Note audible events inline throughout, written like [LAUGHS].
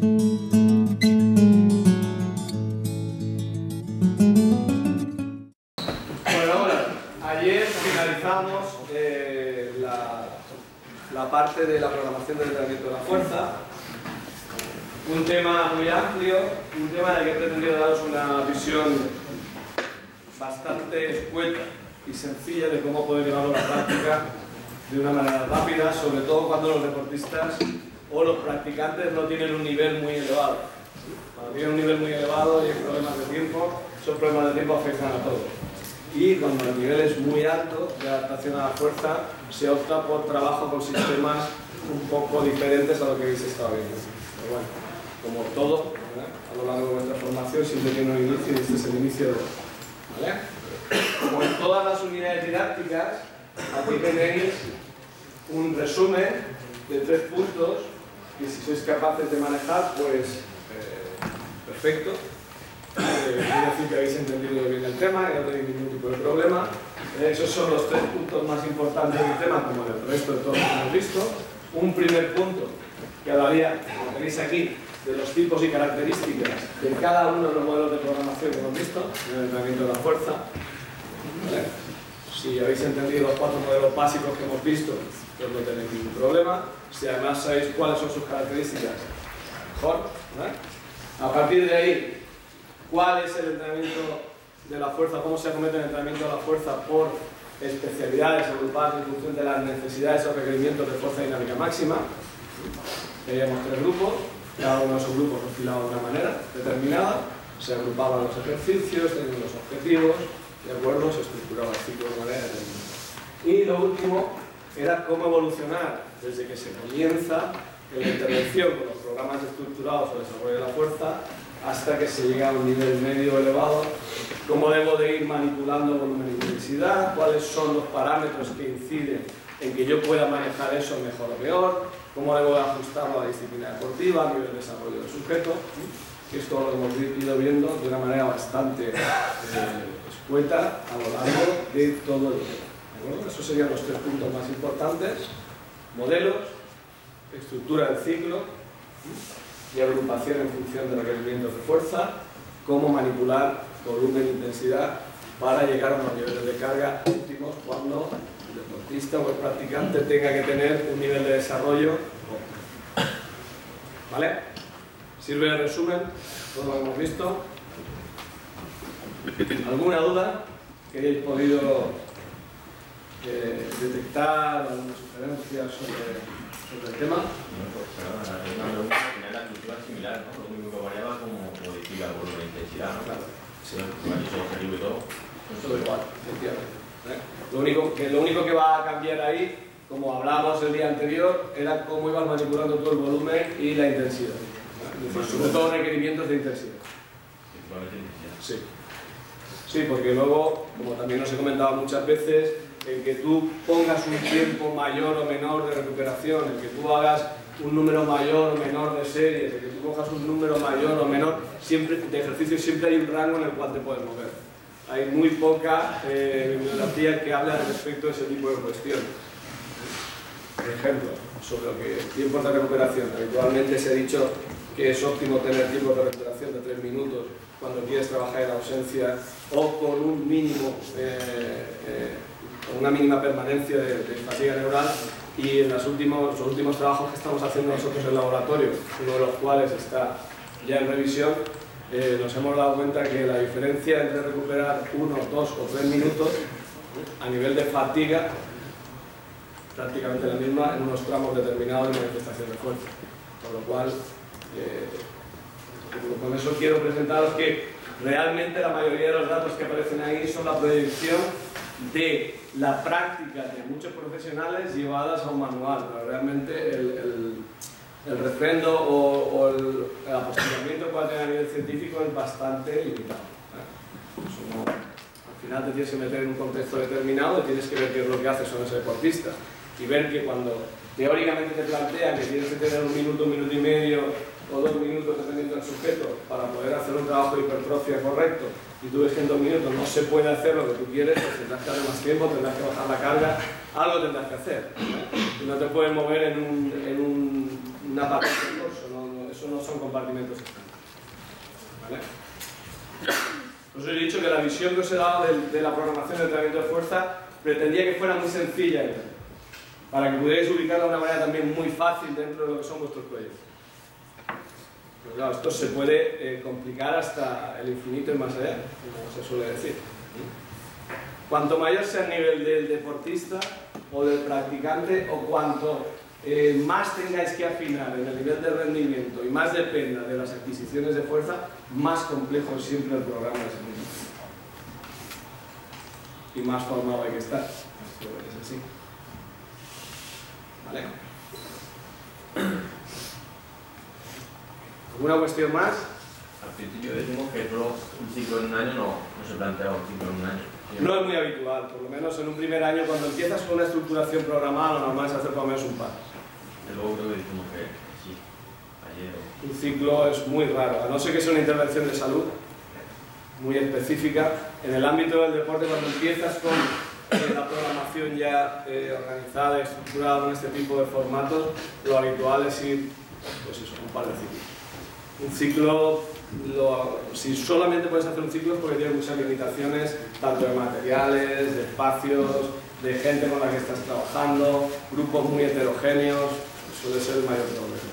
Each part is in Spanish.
Bueno, ahora, ayer finalizamos eh, la, la parte de la programación del entrenamiento de la fuerza. Un tema muy amplio, un tema del que he pretendido daros una visión bastante escueta y sencilla de cómo poder llevarlo a la práctica de una manera rápida, sobre todo cuando los deportistas o los practicantes no tienen un nivel muy elevado. Cuando tienen un nivel muy elevado y hay problemas de tiempo, esos problemas de tiempo afectan a todos. Y cuando el nivel es muy alto de adaptación a la fuerza, se opta por trabajo con sistemas un poco diferentes a lo que habéis estado viendo. Pero bueno, como todo, a lo largo de vuestra formación siempre tiene un inicio y este es el inicio de ¿vale? Como en todas las unidades didácticas, aquí tenéis un resumen de tres puntos que si sois capaces de manejar, pues eh, perfecto. Eh, quiere decir que habéis entendido bien el tema, que no tenéis ningún tipo de problema. Eh, esos son los tres puntos más importantes del tema, como el resto de todos que hemos visto. Un primer punto que hablaría, como tenéis aquí, de los tipos y características de cada uno de los modelos de programación que hemos visto en el entrenamiento de la fuerza. Si habéis entendido los cuatro modelos básicos que hemos visto, pues no tenéis ningún problema. Si además sabéis cuáles son sus características, mejor. A partir de ahí, cuál es el entrenamiento de la fuerza, cómo se acomete el entrenamiento de la fuerza por especialidades agrupadas en función de las necesidades o requerimientos de fuerza dinámica máxima. Teníamos tres grupos, cada uno de esos grupos perfilado de una manera determinada, se agrupaban los ejercicios, tenían los objetivos, de acuerdo, se estructuraba ciclo de manera. Y lo último era cómo evolucionar desde que se comienza en la intervención con los programas estructurados o desarrollo de la fuerza hasta que se llega a un nivel medio elevado, cómo debo de ir manipulando volumen e intensidad, cuáles son los parámetros que inciden en que yo pueda manejar eso mejor o peor, cómo debo de ajustarlo a la disciplina deportiva, a nivel de desarrollo del sujeto, que esto lo hemos ido viendo de una manera bastante eh, escueta a lo largo de todo el tema. ¿de acuerdo? Esos serían los tres puntos más importantes, modelos, estructura del ciclo y agrupación en función de requerimientos de fuerza, cómo manipular volumen e intensidad para llegar a unos niveles de carga óptimos cuando el deportista o el practicante tenga que tener un nivel de desarrollo óptimo. ¿Vale? ¿Sirve el resumen? Todo lo hemos visto. ¿Alguna duda que hayáis podido eh, detectar, alguna sugerencia sobre, sobre el tema? Bueno, pues, es una pregunta la estructura similar, ¿no? Lo único que variaba como modifica el volumen de intensidad, ¿no? Claro. Sí, objetivo y todo. Todo igual, efectivamente. ¿eh? Lo único, que, lo único que va a cambiar ahí, como hablábamos el día anterior, era cómo ibas manipulando todo el volumen y la intensidad. ¿eh? Es sobre todo requerimientos de intensidad. Sí. Sí, porque luego, como también os he comentado muchas veces, el que tú pongas un tiempo mayor o menor de recuperación, el que tú hagas un número mayor o menor de series, el que tú cojas un número mayor o menor siempre, de ejercicios, siempre hay un rango en el cual te puedes mover. Hay muy poca eh, bibliografía que habla respecto a ese tipo de cuestiones. Por ejemplo, sobre lo que tiempos de recuperación. Habitualmente se ha dicho que es óptimo tener tiempos de recuperación de 3 minutos cuando quieres trabajar en ausencia o con un mínimo, eh, eh, con una mínima permanencia de, fatiga neural y en los últimos, trabajos que estamos haciendo nosotros en el laboratorio, uno de los cuales está ya en revisión, eh, nos hemos dado cuenta que la diferencia entre recuperar uno, dos o tres minutos a nivel de fatiga prácticamente la misma en unos tramos determinados de manifestación de fuerza. Por lo cual, con eso quiero presentaros que realmente la mayoría de los datos que aparecen ahí son la proyección de la práctica de muchos profesionales llevadas a un manual. Pero realmente el, el, el refrendo o, o el, el apostillamiento que pueda tener a nivel científico es bastante limitado. no- al final te tienes que meter en un contexto determinado y tienes que ver qué es lo que hace son ese deportista y ver que cuando teóricamente te plantean que tienes que tener un minuto, un minuto y medio o dos minutos trabajo de hipertrofia correcto y tú ves que en dos minutos no se puede hacer lo que tú quieres, pues tendrás que darle más tiempo, tendrás que bajar la carga, algo tendrás que hacer. ¿no? no te puedes mover en, un, en un, una parte del eso no son compartimentos estándar. ¿vale? Os he dicho que la visión que os he dado de, la programación de entrenamiento de fuerza pretendía que fuera muy sencilla, para que pudierais ubicarla de una manera también muy fácil dentro de lo que son vuestros proyectos. Pero claro, esto se puede eh, complicar hasta el infinito y más allá, como se suele decir. Cuanto mayor sea el nivel del deportista o del practicante, o cuanto eh, más tengáis que afinar en el nivel de rendimiento y más dependa de las adquisiciones de fuerza, más complejo siempre el programa de ese Y más formado hay que estar. es así. ¿Vale? ¿Alguna cuestión más? Al principio decimos que solo un ciclo en un año no, no se plantea un ciclo en un año. No es muy habitual, por lo menos en un primer año, cuando empiezas con una estructuración programada, lo normal es hacer por lo menos un par. Luego creo que dijimos que sí, ayer. Un ciclo es muy raro, a no ser que sea una intervención de salud muy específica. En el ámbito del deporte, cuando empiezas con eh, la programación ya eh, organizada y estructurada con este tipo de formatos, lo habitual es ir, pues eso, un par de ciclos. Un ciclo, lo- si solamente puedes hacer un ciclo es porque tiene muchas limitaciones, tanto de materiales, de espacios, de gente con la que estás trabajando, grupos muy heterogéneos, suele ser el mayor problema.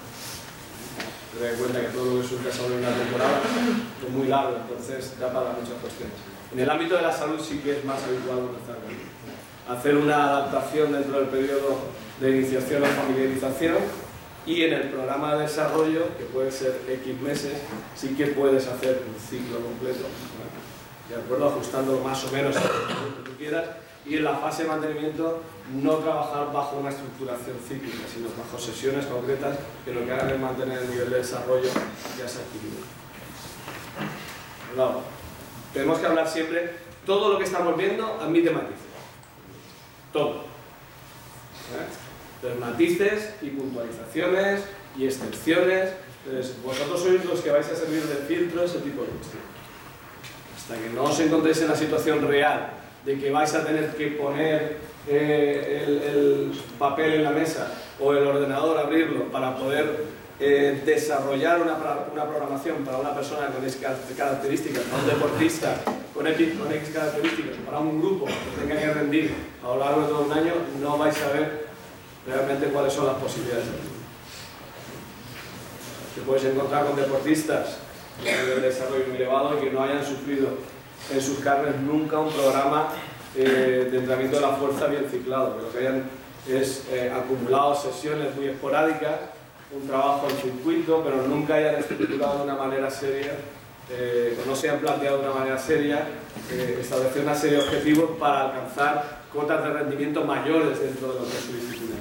Ten en cuenta que todo lo que surge sobre una temporada es muy largo, entonces da para muchas cuestiones. En el ámbito de la salud sí que es más habitual empezar con hacer una adaptación dentro del periodo de iniciación o familiarización y en el programa de desarrollo, que puede ser X meses, sí que puedes hacer un ciclo completo, de acuerdo, ajustándolo más o menos a lo que tú quieras y en la fase de mantenimiento no trabajar bajo una estructuración cíclica, sino bajo sesiones concretas que lo que hagan es mantener el nivel de desarrollo ya se adquirido. Claro, tenemos que hablar siempre, todo lo que estamos viendo admite matices. Todo. Entonces, matices y puntualizaciones y excepciones. Entonces, vosotros sois los que vais a servir de filtro ese tipo de cuestiones. Hasta que no os encontréis en la situación real de que vais a tener que poner eh, el, el papel en la mesa o el ordenador, abrirlo para poder eh, desarrollar una, una programación para una persona con X car- características, para un deportista con X, con X características, para un grupo que tenga que rendir a lo largo de todo un año, no vais a ver realmente cuáles son las posibilidades. Te puedes encontrar con deportistas de nivel de desarrollo muy elevado y que no hayan sufrido en sus carnes nunca un programa eh, de entrenamiento de la fuerza bien ciclado, que lo que hayan es eh, acumulado sesiones muy esporádicas, un trabajo en circuito, pero nunca hayan estructurado de una manera seria, eh, o no se hayan planteado de una manera seria, establecer una serie de objetivos para alcanzar cotas de rendimiento mayores dentro de lo que es.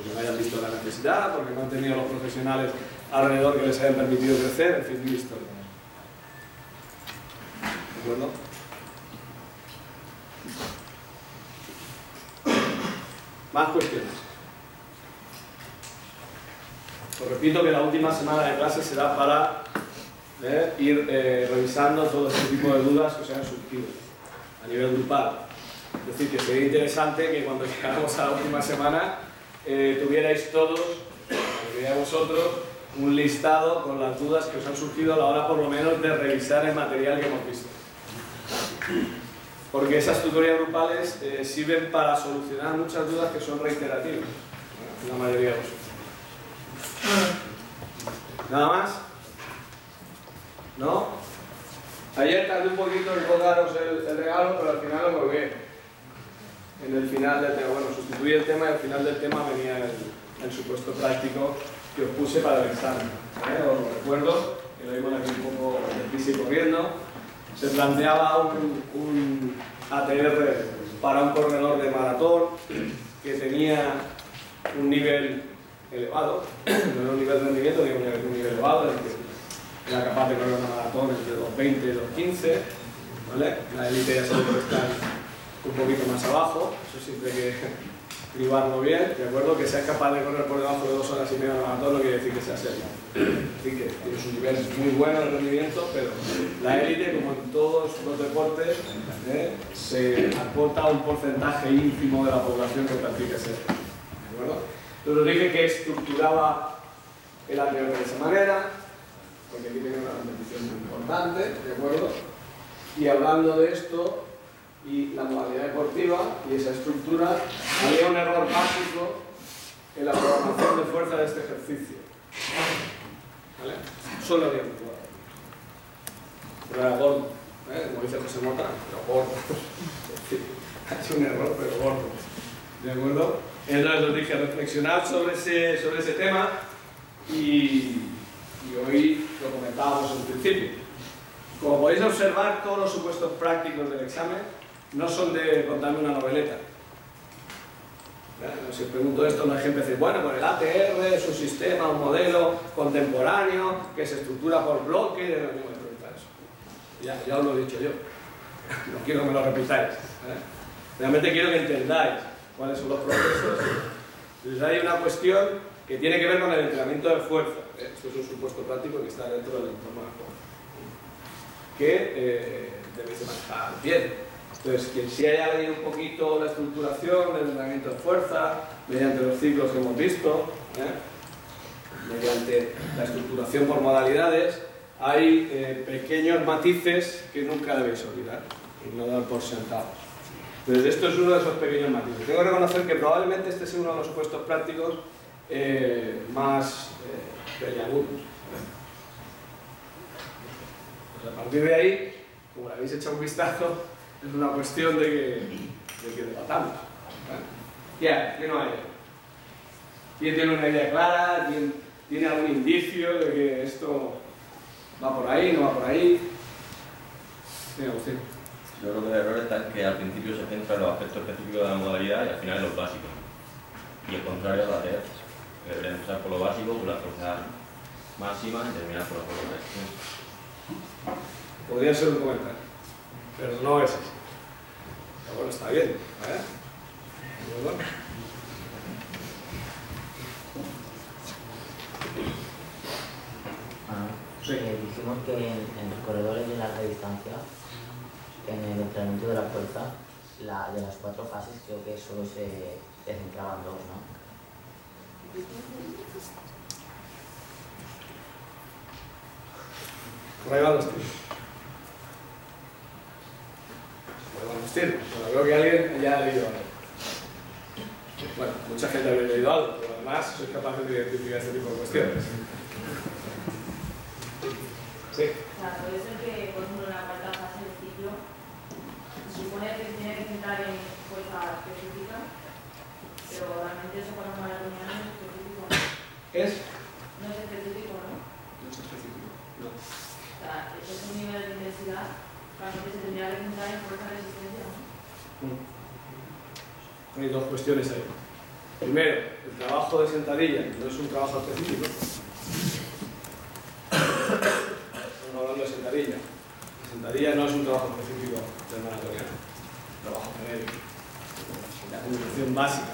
Porque no hayan visto la necesidad, porque no han tenido los profesionales alrededor que les hayan permitido crecer, en fin, mil historias. ¿De acuerdo? Más cuestiones. Os repito que la última semana de clase será para eh, ir eh, revisando todo este tipo de dudas que os hayan surgido a nivel grupal. Es decir, que sería interesante que cuando [LAUGHS] llegáramos a la última semana eh, tuvierais todos, tuvierais vosotros, un listado con las dudas que os han surgido a la hora por lo menos de revisar el material que hemos visto. Porque esas tutorías grupales eh, sirven para solucionar muchas dudas que son reiterativas, la mayoría de vosotros. ¿Nada más? ¿No? Ayer tardé un poquito en colgaros el, el regalo, pero al final lo colgué. En el final del tema, bueno, sustituí el tema y al final del tema venía el, el supuesto práctico que os puse para el examen. ¿eh? Os recuerdo, que lo vimos aquí un poco y corriendo. Se planteaba un, un ATR para un corredor de maratón que tenía un nivel elevado, [CLEARS THROAT] no era un nivel de rendimiento, digo un nivel, elevado, el que era capaz de correr una maratón entre los 20 y los 15, ¿vale? La élite ya sabe que está un poquito más abajo, eso siempre hay que [LAUGHS] cribarlo bien, ¿de acuerdo? Que seas capaz de correr por debajo de dos horas y media de maratón no quiere decir que sea serio. Así que tienes un nivel muy bueno de rendimiento, pero la élite, como en todos los deportes, ¿eh? se acota a un porcentaje ínfimo de la población que practica ese ¿de acuerdo? Entonces os dije que estructuraba el anterior de esa manera, porque aquí tiene una competición muy importante, ¿de acuerdo? Y hablando de esto y la modalidad deportiva y esa estructura, había un error básico en la programación de fuerza de este ejercicio. ¿Vale? Solo había un error. Pero era gordo, ¿eh? como dice José Mota, pero gordo. [LAUGHS] ha hecho un error, pero gordo. ¿De acuerdo? Entonces os dije reflexionar sobre ese, sobre ese tema y, y hoy lo comentábamos en principio. Como podéis observar, todos los supuestos prácticos del examen no son de contarme una noveleta. Si pregunto esto, hay gente dice, bueno, pues el ATR es un sistema, un modelo contemporáneo que se estructura por bloques. No me preguntar. Ya, os lo he dicho yo. No quiero que me lo repitáis. ¿eh? Realmente quiero que entendáis cuáles son los procesos. Entonces hay una cuestión que tiene que ver con el entrenamiento de fuerza. Esto es un supuesto práctico que está dentro del entorno de juego. Que eh, debéis de manejar bien. Entonces, quien sí haya leído un poquito la estructuración del entrenamiento de fuerza, mediante los ciclos que hemos visto, ¿eh? mediante la estructuración por modalidades, hay eh, pequeños matices que nunca debéis olvidar y no dar por sentados. Entonces, esto es uno de esos pequeños matices. Tengo que reconocer que probablemente este sea uno de los puestos prácticos eh, más eh, Pues a partir de ahí, como le habéis hecho un vistazo, es una cuestión de que, de que debatamos. Ya, ¿qué no hay? ¿Quién tiene una idea clara? ¿Quién tiene algún indicio de que esto va por ahí, no va por ahí? Sí. Yo creo que el error está en que al principio se centra en los aspectos específicos de la modalidad y al final en los básicos. Y el contrario a la TER, que debería empezar por lo básico, por la fuerza máxima y terminar por la fuerza Podría ser un comentario pero no es así. Pero bueno, está bien. ¿eh? Ah, sí. eh, dijimos que en, en, los corredores de larga distancia, en el entrenamiento de la fuerza, la, de las cuatro fases creo que solo se, se centraban dos, ¿no? Por ahí van los tiros. Bueno, veo que alguien ya ha leído algo. Bueno, mucha gente ha leído algo, pero además soy capaz de identificar este tipo de cuestiones. Sí. Claro, puede ser que, por ejemplo, la cuarta fase del ciclo, supone que se tiene que centrar en fuerza específica, pero realmente eso cuando la reunión es específico. ¿Es? No es específico, ¿no? No es específico, no. O sea, es un nivel de intensidad Realmente se tendría que centrar en fuerza de resistencia, ¿no? Hay dos cuestiones ahí. Primero, el trabajo de sentadilla no es un trabajo específico. Estamos hablando de sentadilla. La sentadilla no es un trabajo específico del un trabajo genérico. De acumulación básica.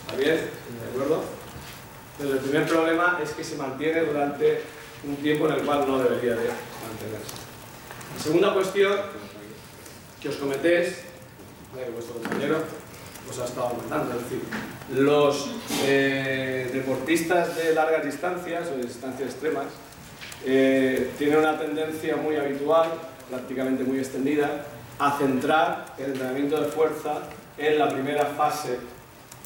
¿Está bien? ¿De acuerdo? Pero el primer problema es que se mantiene durante un tiempo en el cual no debería de mantenerse. La segunda cuestión que os cometéis, que vuestro compañero os ha estado comentando, es decir, los eh, deportistas de largas distancias o de distancias extremas eh, tienen una tendencia muy habitual, prácticamente muy extendida, a centrar el entrenamiento de fuerza en la primera fase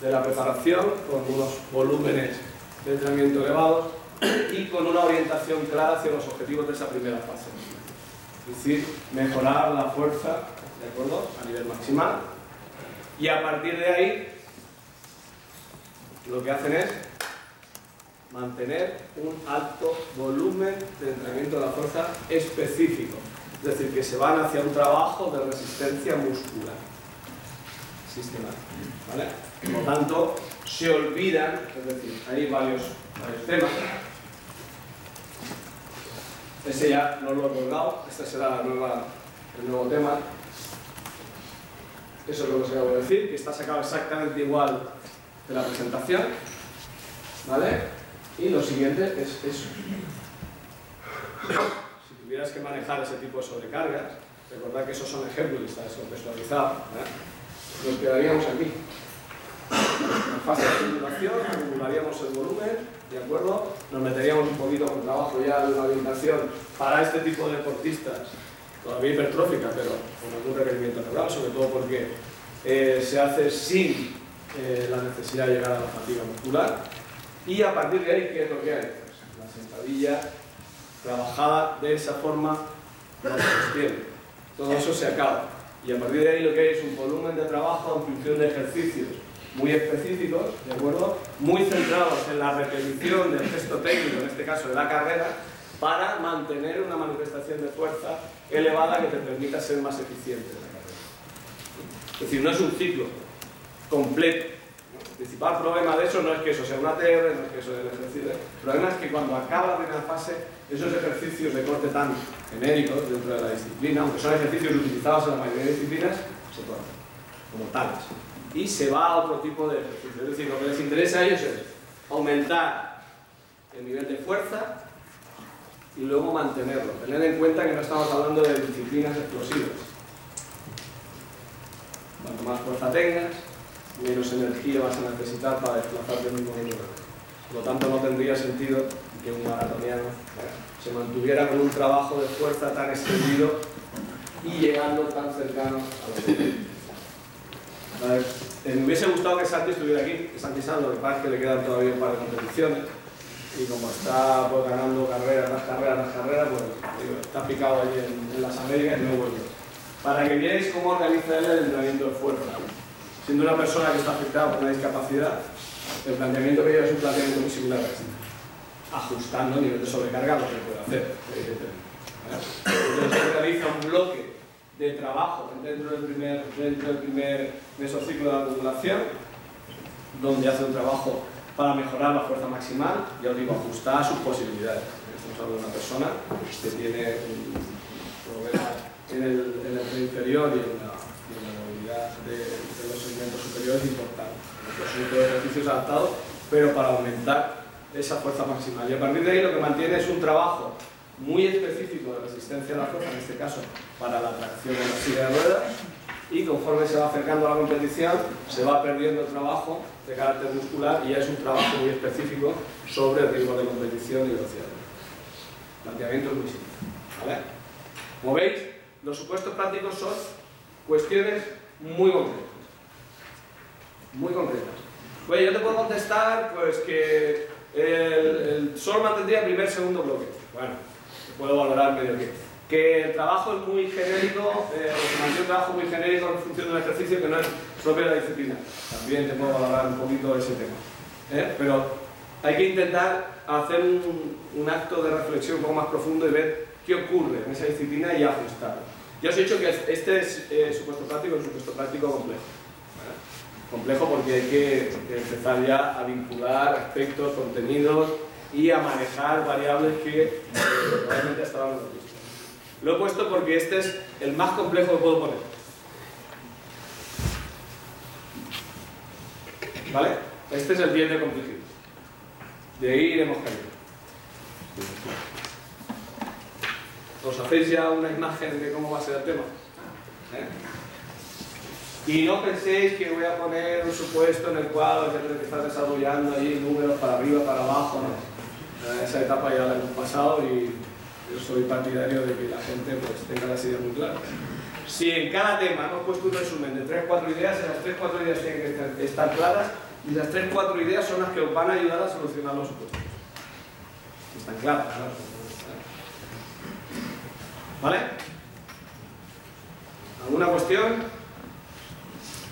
de la preparación con unos volúmenes de entrenamiento elevados y con una orientación clara hacia los objetivos de esa primera fase. Es decir, mejorar la fuerza, ¿de acuerdo? A nivel maximal. Y a partir de ahí, lo que hacen es mantener un alto volumen de entrenamiento de la fuerza específico. Es decir, que se van hacia un trabajo de resistencia muscular sistemático. ¿vale? Por lo tanto, se olvidan, es decir, hay varios, temas ese ya no lo he colgado, este será la nueva, el nuevo tema. Eso es lo que os acabo de decir, que está sacado exactamente igual de la presentación. ¿Vale? Y lo siguiente es eso. Si tuvieras que manejar ese tipo de sobrecargas, recordad que esos son ejemplos, está eso personalizado. ¿eh? Nos quedaríamos aquí. fase de duración, acumularíamos el volumen, ¿de acuerdo? Nos meteríamos un poquito con trabajo ya de una orientación para este tipo de deportistas, todavía hipertrófica, pero con algún requerimiento neural, sobre todo porque eh, se hace sin eh, la necesidad de llegar a la fatiga muscular. Y a partir de ahí, ¿qué es lo que hay? Pues la sentadilla trabajada de esa forma no se. Todo eso se acaba. Y a partir de ahí lo que hay es un volumen de trabajo en función de ejercicios muy específicos, ¿de acuerdo? Muy centrados en la repetición del gesto técnico, en este caso de la carrera, para mantener una manifestación de fuerza elevada que te permita ser más eficiente en la carrera. Es decir, no es un ciclo completo. El principal problema de eso no es que eso sea una TR, no es que eso sea el ejercicio. El problema es que cuando acaba la primera fase, esos ejercicios de corte tan genéricos dentro de la disciplina, aunque son ejercicios utilizados en la mayoría de disciplinas, se cortan como tales. Y se va a otro tipo de ejercicio. Es decir, lo que les interesa a ellos es aumentar el nivel de fuerza y luego mantenerlo. Tener en cuenta que no estamos hablando de disciplinas explosivas. Cuanto más fuerza tengas, menos energía vas a necesitar para desplazarte en un movimiento. Por lo tanto, no tendría sentido que un maratoniano se mantuviera con un trabajo de fuerza tan extendido y llegando tan cercano a los eh, Me hubiese gustado que Santi estuviera aquí, que Santi Sanz, lo que pasa es que le quedan todavía un par de competiciones y como está pues, ganando carrera tras carrera tras carrera, pues está picado allí en, las Américas y no vuelve. Para que veáis cómo organiza él el entrenamiento de fuerza. Siendo una persona que está afectada por una discapacidad, el planteamiento que lleva es un planteamiento muy similar ajustando el nivel de sobrecarga lo que puede hacer, Entonces realiza un bloque de trabajo dentro del primer, dentro del primer mesociclo de acumulación, donde hace un trabajo para mejorar la fuerza maximal, ya os digo, a sus posibilidades. Estamos hablando de una persona que tiene en el, en el inferior y en la, movilidad de, de, los segmentos superiores importante. Son todos ejercicios adaptados, pero para aumentar esa fuerza maximal. Y a partir de ahí lo que mantiene es un trabajo muy específico de resistencia a la fuerza, en este caso para la tracción de la silla de ruedas, y conforme se va acercando a la competición se va perdiendo el trabajo de carácter muscular y ya es un trabajo muy específico sobre el ritmo de competición y velocidad. El planteamiento es muy simple. ¿vale? Como veis, los supuestos prácticos son cuestiones muy concretas. Muy concretas. Pues yo te puedo contestar pues que el, el sol mantendría primer segundo bloque. Bueno, puedo valorar medio bien. Que el trabajo es muy genérico, eh, mantiene un trabajo muy genérico en función de un ejercicio que no es propio de la disciplina. También te puedo valorar un poquito ese tema. ¿eh? Pero hay que intentar hacer un, acto de reflexión un poco más profundo y ver qué ocurre en esa disciplina y ajustarlo. Ya os he dicho que este es eh, supuesto práctico, un supuesto práctico complejo. Complejo porque hay que empezar ya a vincular aspectos, contenidos y a manejar variables que eh, probablemente hasta ahora no. Lo he puesto porque este es el más complejo que puedo poner. ¿Vale? Este es el 10 de complejidad. De ahí iremos cayendo. ¿Os hacéis ya una imagen de cómo va a ser el tema? ¿Eh? Y no penséis que voy a poner un supuesto en el voy a empezar desarrollando ahí números para arriba, para abajo. Esa etapa ya la hemos pasado y soy partidario de que la gente pues, tenga las ideas muy claras. Si en cada tema hemos puesto un resumen de 3-4 ideas, esas 3-4 ideas tienen que estar claras y las 3-4 ideas son las que os van a ayudar a solucionar los supuestos. Están claras, claro. ¿Vale? ¿Alguna cuestión?